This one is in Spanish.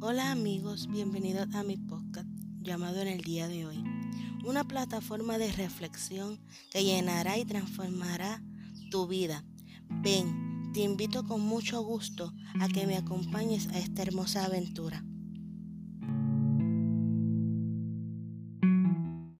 Hola amigos, bienvenidos a mi podcast llamado en el día de hoy. Una plataforma de reflexión que llenará y transformará tu vida. Ven, te invito con mucho gusto a que me acompañes a esta hermosa aventura.